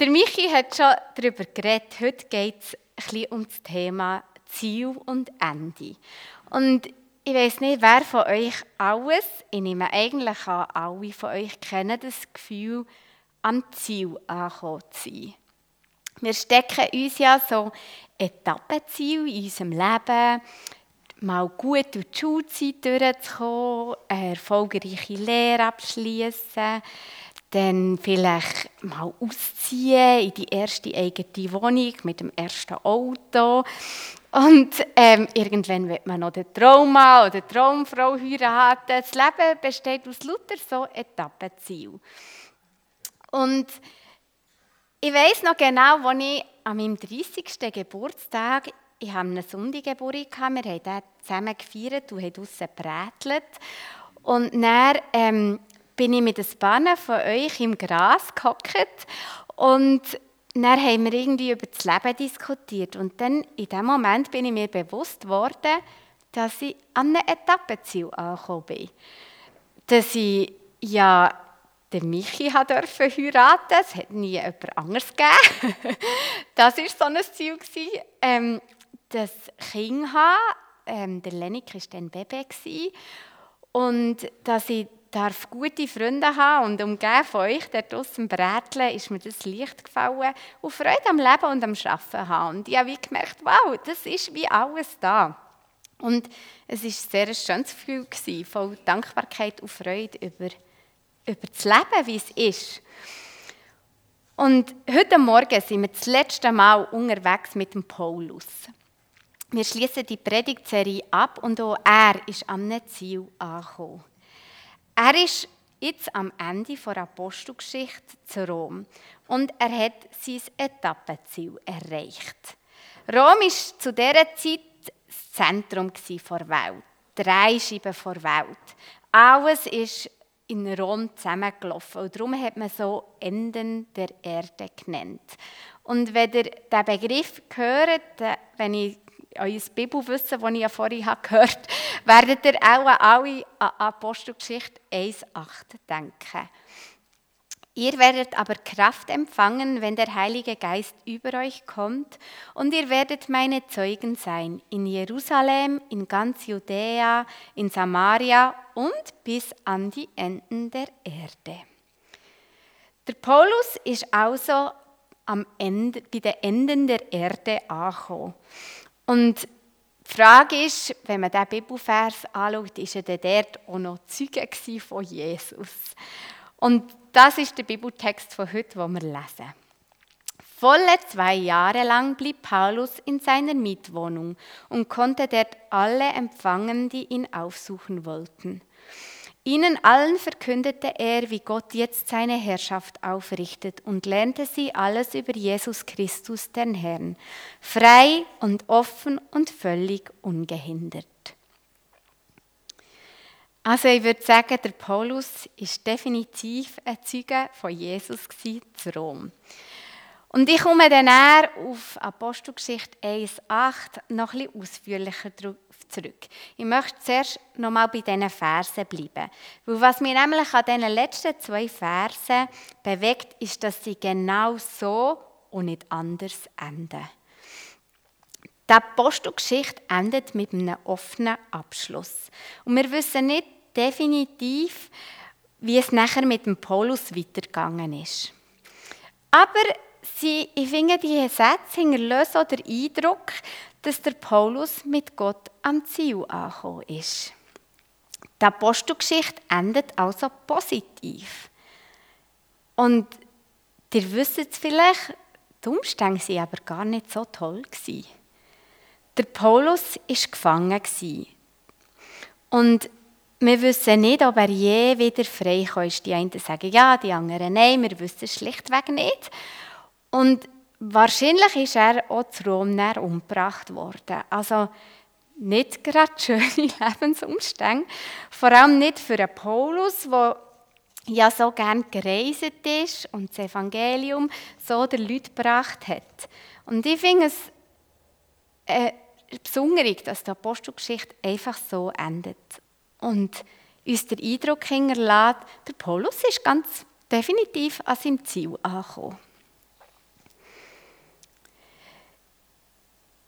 Der Michi hat schon darüber geredet. Heute geht es ein um das Thema Ziel und Ende. Und ich weiß nicht, wer von euch alles, ich nehme eigentlich an, alle von euch kennen das Gefühl, am Ziel angekommen zu sein. Wir stecken uns ja so Etappenziele in unserem Leben, mal gut durch die Schulzeit durchzukommen, eine erfolgreiche Lehre abschließen, dann vielleicht mal ausziehen in die erste eigene Wohnung mit dem ersten Auto. Und ähm, irgendwann wird man noch den Trauma oder die Traumfrau heiraten. Das Leben besteht aus lauter so Etappenzielen. Und ich weiß noch genau, als ich an meinem 30. Geburtstag, ich habe eine Sonntaggeburt, wir haben den zusammen gefeiert und haben draussen gebrätelt. Und dann ähm, bin ich mit ein paar von euch im Gras gehockt und dann haben wir irgendwie über das Leben diskutiert. Und dann, in dem Moment, bin ich mir bewusst geworden, dass ich an einem Etappenziel angekommen bin. Dass ich ja den Michi durfte heiraten. Es hat nie jemand anderes gegeben. das war so ein Ziel. Ähm, das Kind haben. Ähm, der Lenik war dann Baby. Und dass ich darf gute Freunde haben und umgeben von euch dort draussen Bräteln, ist mir das leicht gefallen und Freude am Leben und am Arbeiten haben. Und ich habe gemerkt, wow, das ist wie alles da. Und es war sehr ein schönes Gefühl, gewesen, voll Dankbarkeit und Freude über, über das Leben, wie es ist. Und heute Morgen sind wir das letzte Mal unterwegs mit dem Paulus. Wir schließen die Predigtserie ab und auch er ist am Ziel angekommen. Er ist jetzt am Ende der Apostelgeschichte zu Rom und er hat sein Etappenziel erreicht. Rom war zu dieser Zeit das Zentrum der Welt, drei Scheiben der Welt. Alles ist in Rom zusammengelaufen und darum hat man so Enden der Erde genannt. Und wenn ihr diesen Begriff hört, wenn ich euer Bibelwissen, das ich ja vorhin gehört habe, werdet ihr auch alle an Apostelgeschichte 1,8 denken. Ihr werdet aber Kraft empfangen, wenn der Heilige Geist über euch kommt, und ihr werdet meine Zeugen sein in Jerusalem, in ganz Judäa, in Samaria und bis an die Enden der Erde. Der Paulus ist also am Ende, bei den Enden der Erde angekommen. Und die Frage ist, wenn man diesen Bibelvers anschaut, ist er dort auch noch Zeuge von Jesus. Und das ist der Bibeltext von heute, den wir lesen. Volle zwei Jahre lang blieb Paulus in seiner Mietwohnung und konnte dort alle empfangen, die ihn aufsuchen wollten. Ihnen allen verkündete er, wie Gott jetzt seine Herrschaft aufrichtet und lernte sie alles über Jesus Christus, den Herrn, frei und offen und völlig ungehindert. Also ich würde sagen, der Paulus ist definitiv ein Zeuge von Jesus zu Rom. Und ich komme dann auf Apostelgeschichte 1,8 noch ein bisschen ausführlicher zurück. Ich möchte zuerst noch mal bei diesen Versen bleiben. Weil was mich nämlich an diesen letzten zwei Versen bewegt, ist, dass sie genau so und nicht anders enden. Die Apostelgeschichte endet mit einem offenen Abschluss. Und wir wissen nicht definitiv, wie es nachher mit dem Paulus weitergegangen ist. Aber sie, ich finde, diese Sätze hinterlassen den Eindruck, dass der Paulus mit Gott am Ziel angekommen ist. Die Apostelgeschichte endet also positiv. Und ihr wisst es vielleicht, die Umstände waren aber gar nicht so toll. Der Paulus war gefangen. Und wir wissen nicht, ob er je wieder frei ist. Die einen sagen ja, die anderen nein, wir wissen es schlichtweg nicht. Und wahrscheinlich ist er auch zu Rom umgebracht worden. Also nicht gerade schöne Lebensumstände. Vor allem nicht für einen Paulus, der ja so gern gereist ist und das Evangelium so den Leuten gebracht hat. Und ich finde es äh, besonders, dass die Apostelgeschichte einfach so endet. Und uns der Eindruck hinterlässt, der Paulus ist ganz definitiv an seinem Ziel angekommen.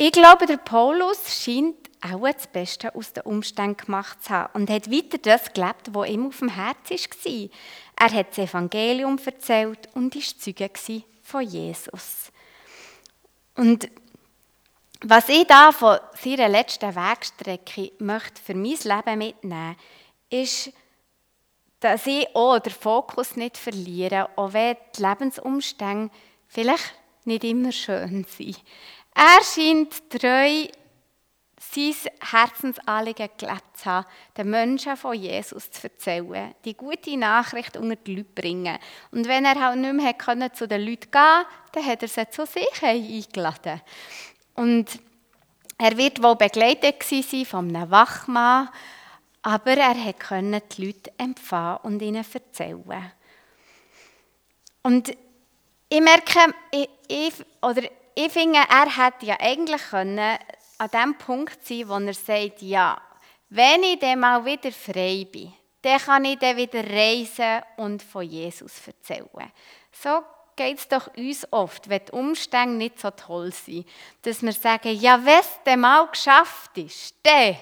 Ich glaube, der Paulus scheint auch das Beste aus den Umständen gemacht zu haben und hat weiter das gelebt, was ihm auf dem Herz war. Er hat das Evangelium erzählt und war Zeuge von Jesus. Und was ich da von seiner letzten Wegstrecke möchte für mein Leben mitnehmen, ist, dass ich auch den Fokus nicht verliere, auch wenn die Lebensumstände vielleicht nicht immer schön sind. Er scheint treu sein Herzensanliegen gelebt zu haben, den Menschen von Jesus zu erzählen, die gute Nachricht unter die Leute bringen. Und wenn er halt nicht mehr konnte, zu den Leuten gehen dann hat er sie zu sich eingeladen. Und er wird wohl begleitet sein von einem Wachmann, aber er konnte die Leute empfangen und ihnen erzählen. Und ich merke, ich, ich, oder ich finde, er hätte ja eigentlich können an dem Punkt sein, wo er sagt, ja, wenn ich dann mal wieder frei bin, dann kann ich dann wieder reisen und von Jesus erzählen. So geht es doch uns oft, wenn die Umstände nicht so toll sind, dass wir sagen, ja, wenn es dann mal geschafft ist, dann,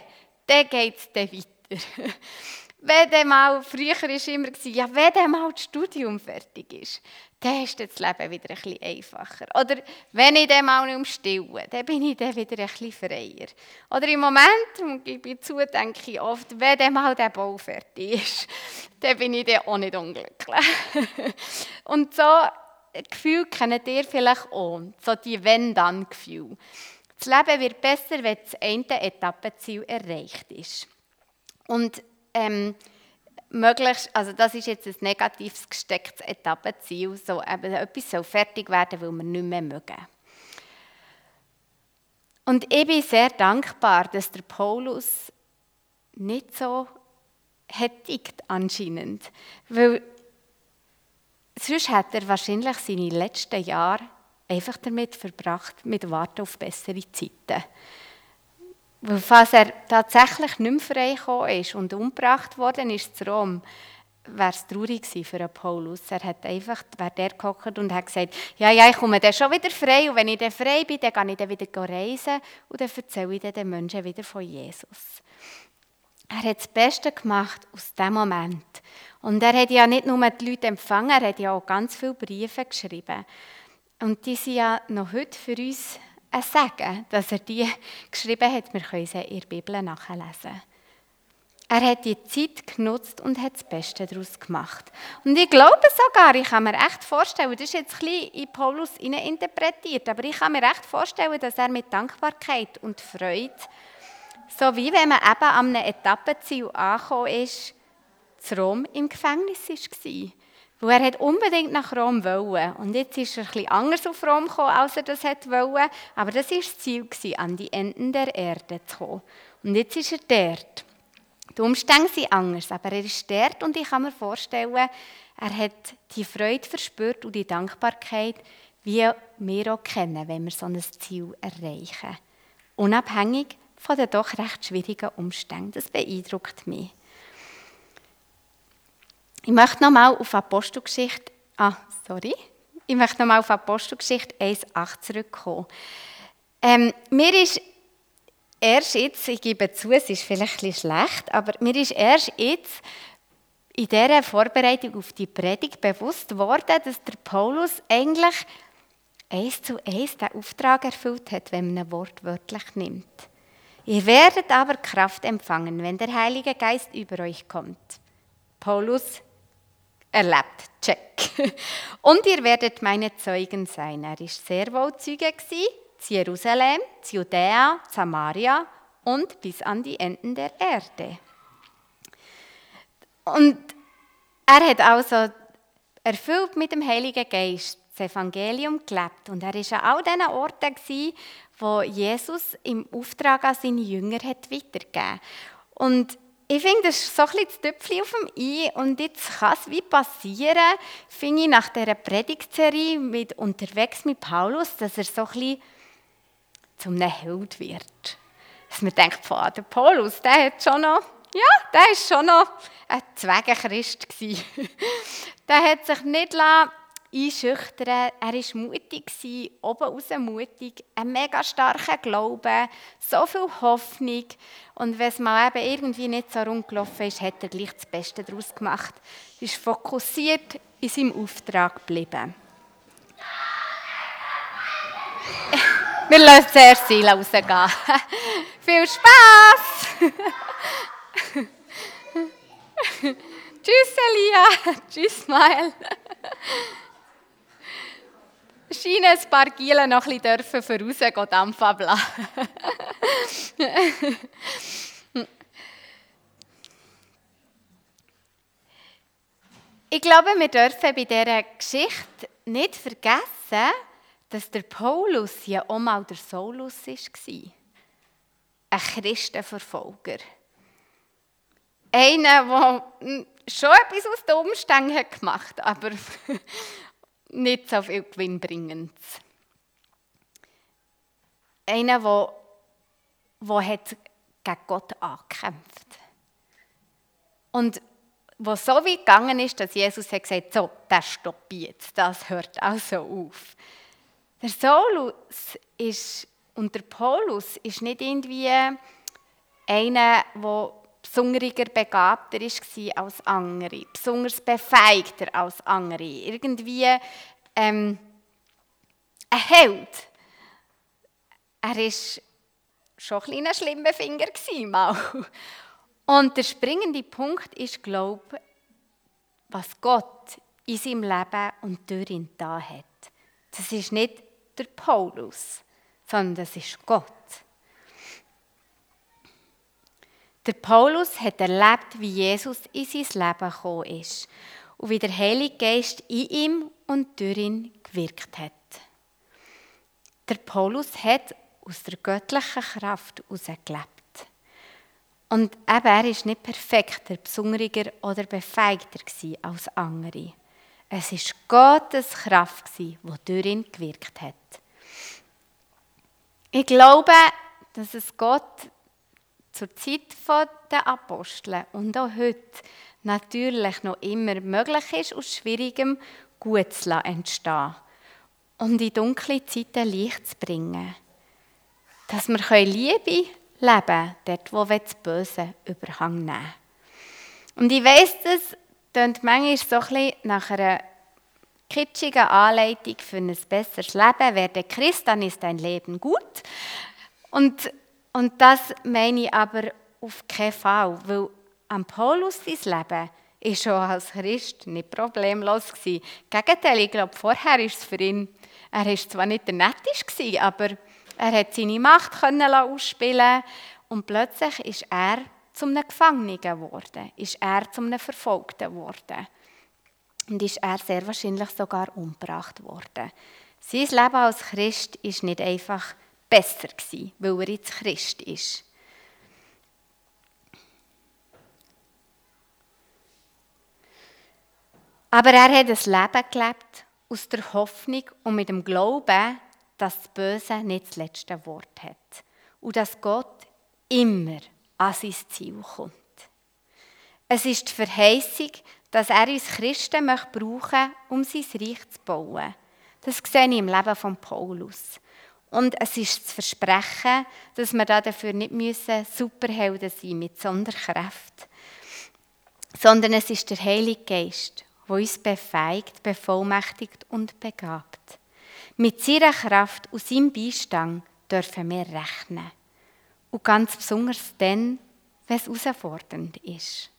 dann geht es dann weiter. wenn dann mal, früher war immer, ja, wenn dann mal das Studium fertig ist, dann ist das Leben wieder ein bisschen einfacher. Oder wenn ich dann mal nicht umstille, dann bin ich dann wieder ein bisschen freier. Oder im Moment, und ich zu, denke ich oft, wenn dann mal der Bau fertig ist, dann bin ich dann auch nicht unglücklich. und so Gefühl kennt ihr vielleicht auch, so die Wenn-Dann-Gefühle. Das Leben wird besser, wenn das eine Etappenziel erreicht ist. Und ähm, möglichst, also das ist jetzt ein negatives gestecktes Etappenziel, so eben etwas soll fertig werden, weil wir nicht mehr mögen. Und ich bin sehr dankbar, dass der Paulus nicht so tickt anscheinend, weil sonst hat er wahrscheinlich seine letzten Jahre einfach damit verbracht, mit Warten auf bessere Zeiten. Weil falls er tatsächlich nicht mehr frei ist und umgebracht worden ist zu Rom, wäre es traurig für Paulus. Er hat einfach, wäre der gehockt und hat gesagt, ja, ja, ich komme dann schon wieder frei und wenn ich dann frei bin, dann kann ich dann wieder reisen und dann erzähle ich den Menschen wieder von Jesus. Er hat das Beste gemacht aus dem Moment. Und er hat ja nicht nur die Leute empfangen, er hat ja auch ganz viele Briefe geschrieben. Und die sind ja noch heute für uns ein Segen, dass er die geschrieben hat. Wir können sie in der Bibel nachlesen. Er hat die Zeit genutzt und hat das Beste daraus gemacht. Und ich glaube sogar, ich kann mir echt vorstellen, das ist jetzt ein bisschen in Paulus interpretiert, aber ich kann mir echt vorstellen, dass er mit Dankbarkeit und Freude, so wie wenn man eben an einem Etappenziel angekommen ist, zu Rom im Gefängnis war. Weil er unbedingt nach Rom wollte. Und jetzt ist er bisschen anders auf Rom gekommen, als er das wollte. Aber das war das Ziel, an die Enden der Erde zu kommen. Und jetzt ist er dort. Die Umstände sind anders, aber er ist dort und ich kann mir vorstellen, er hat die Freude verspürt und die Dankbarkeit, wie wir auch kennen, wenn wir so ein Ziel erreichen. Unabhängig von den doch recht schwierigen Umständen. Das beeindruckt mich. Ich möchte nochmal auf Apostelgeschichte, ah, sorry, ich möchte nochmal auf Apostelgeschichte 1,8 zurückkommen. Ähm, mir ist erst jetzt, ich gebe zu, es ist vielleicht ein schlecht, aber mir ist erst jetzt in dieser Vorbereitung auf die Predigt bewusst geworden, dass der Paulus eigentlich eins zu eins den Auftrag erfüllt hat, wenn man ein Wort wörtlich nimmt. Ihr werdet aber Kraft empfangen, wenn der Heilige Geist über euch kommt. Paulus erlebt. Check. Und ihr werdet meine Zeugen sein. Er war sehr wohl Zeuge zu Jerusalem, zu Judäa, Samaria und bis an die Enden der Erde. Und er hat also erfüllt mit dem Heiligen Geist das Evangelium gelebt. Und er war an all diesen Orten, wo Jesus im Auftrag an seine Jünger hat weitergegeben Und ich finde, das ist so ein bisschen das Töpfchen auf dem I und jetzt kann es wie passieren, finde ich, nach dieser Predigtserie mit «Unterwegs mit Paulus», dass er so ein bisschen zum einem Held wird. Dass man denkt, boah, der Paulus, der hat schon noch, ja, der war schon noch ein Zwegenchrist der hat sich nicht lassen, einschüchtern. Er war mutig, oben raus mutig, ein mega starker Glaube, so viel Hoffnung. Und wenn es mal eben irgendwie nicht so rund gelaufen ist, hat er gleich das Beste daraus gemacht. Er ist fokussiert in seinem Auftrag geblieben. Wir lassen zuerst Seele rausgehen. Viel Spaß! Tschüss, Elia. Tschüss, Smile. Scheinen ein paar Gielen noch ein bisschen voraus Dampf ablassen. ich glaube, wir dürfen bei dieser Geschichte nicht vergessen, dass der Paulus ja auch mal der Saulus war. Ein Christenverfolger. Einer, der schon etwas aus den Umständen gemacht hat, aber nicht so viel gewinnbringend. Einer, der, der hat gegen Gott angekämpft Und wo so weit gegangen ist, dass Jesus hat gesagt so, das stoppiert, das hört also auf. Der Saulus ist, und der Paulus ist nicht irgendwie einer, der besonderer begabter war als andere, besonders befeigter als andere, irgendwie ähm, ein Held. Er war schon ein, ein schlimmer Finger mal. Und der springende Punkt ist, glaube was Gott in seinem Leben und durch ihn da hat. Das ist nicht der Paulus, sondern das ist Gott. Der Paulus hat erlebt, wie Jesus in sein Leben gekommen ist und wie der Heilige Geist in ihm und durch ihn gewirkt hat. Der Paulus hat aus der göttlichen Kraft herausgelebt. Und eben, er war nicht perfekter, besonderer oder befeigter als andere. Es war Gottes Kraft, die durch ihn gewirkt hat. Ich glaube, dass es Gott zur Zeit der Apostel und auch heute natürlich noch immer möglich ist, aus Schwierigem gut zu entstehen und in dunkle Zeiten Licht zu bringen. Dass wir Liebe leben können, dort wo wir das Böse Überhang nehmen. Und ich weiss, das klingt manchmal so ein nach einer kitschigen Anleitung für ein besseres Leben. Werde Christ, dann ist dein Leben gut. Und und das meine ich aber auf keinen Fall, weil am Paulus sein Leben ist schon als Christ nicht problemlos gewesen. Gegenteil, ich glaube, vorher ist es für ihn, er ist zwar nicht der Netteste aber er hat seine Macht können ausspielen und plötzlich ist er zum einem Gefangenen geworden, ist er zum einem Verfolgten geworden und ist er sehr wahrscheinlich sogar umgebracht worden. Sein Leben als Christ ist nicht einfach besser gewesen, weil er jetzt Christ ist. Aber er hat ein Leben gelebt aus der Hoffnung und mit dem Glauben, dass das Böse nicht das letzte Wort hat und dass Gott immer an sein Ziel kommt. Es ist die Verheißung, dass er uns Christen brauchen möchte, um sein Reich zu bauen. Das sehe ich im Leben von Paulus. Und es ist das Versprechen, dass wir dafür nicht müssen Superhelden sein mit Sonderkraft, sondern es ist der Heilige Geist, der uns befeigt, bevollmächtigt und begabt. Mit seiner Kraft und seinem Beistand dürfen wir rechnen. Und ganz besonders dann, wenn es herausfordernd ist.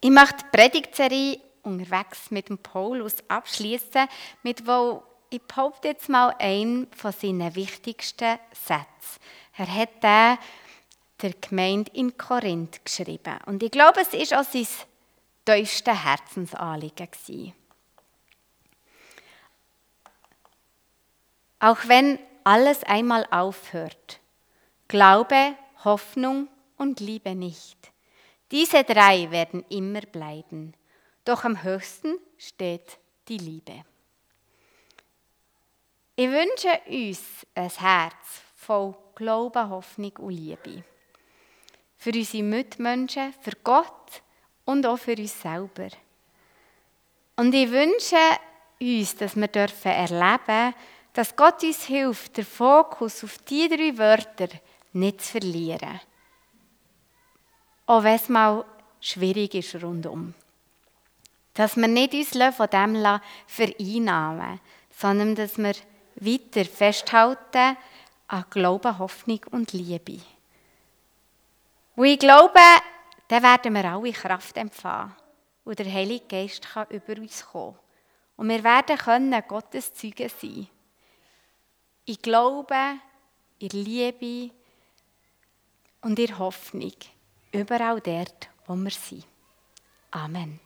Ich möchte die Predigtserie unterwegs mit dem Paulus abschließen, mit wo ich behaupte jetzt mal einen von seinen wichtigsten Sätzen. Er hat den der Gemeinde in Korinth geschrieben. Und ich glaube, es ist auch sein tiefstes Herzensanliegen. Auch wenn alles einmal aufhört, Glaube, Hoffnung und Liebe nicht. Diese drei werden immer bleiben. Doch am höchsten steht die Liebe. Ich wünsche uns ein Herz voll Glauben, Hoffnung und Liebe. Für unsere Mitmenschen, für Gott und auch für uns selber. Und ich wünsche uns, dass wir dürfen erleben dass Gott uns hilft, den Fokus auf die drei Wörter nicht zu verlieren. Auch wenn es mal schwierig ist rundum. Dass wir nicht uns von dem vereinnahmen sondern dass wir weiter festhalten an Glauben, Hoffnung und Liebe. Und ich glaube, dann werden wir alle Kraft empfangen und der Heilige Geist kann über uns kommen. Und wir werden können Gottes Zeugen sein. Ich glaube, in Liebe und in Hoffnung, überall dort, wo wir sind. Amen.